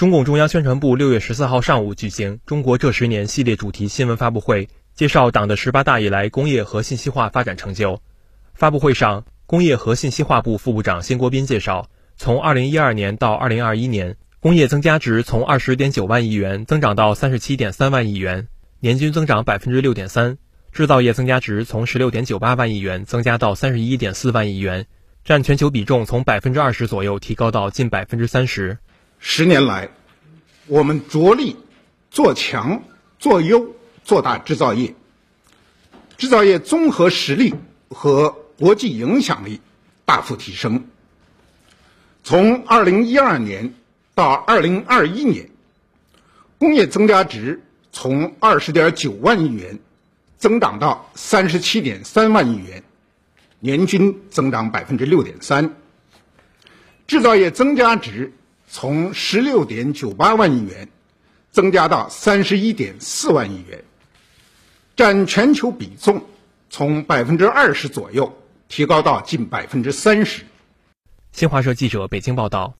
中共中央宣传部六月十四号上午举行“中国这十年”系列主题新闻发布会，介绍党的十八大以来工业和信息化发展成就。发布会上，工业和信息化部副部长辛国斌介绍，从二零一二年到二零二一年，工业增加值从二十点九万亿元增长到三十七点三万亿元，年均增长百分之六点三；制造业增加值从十六点九八万亿元增加到三十一点四万亿元，占全球比重从百分之二十左右提高到近百分之三十。十年来，我们着力做强、做优、做大制造业，制造业综合实力和国际影响力大幅提升。从2012年到2021年，工业增加值从20.9万亿元增长到37.3万亿元，年均增长6.3%；制造业增加值。从十六点九八万亿元增加到三十一点四万亿元，占全球比重从百分之二十左右提高到近百分之三十。新华社记者北京报道。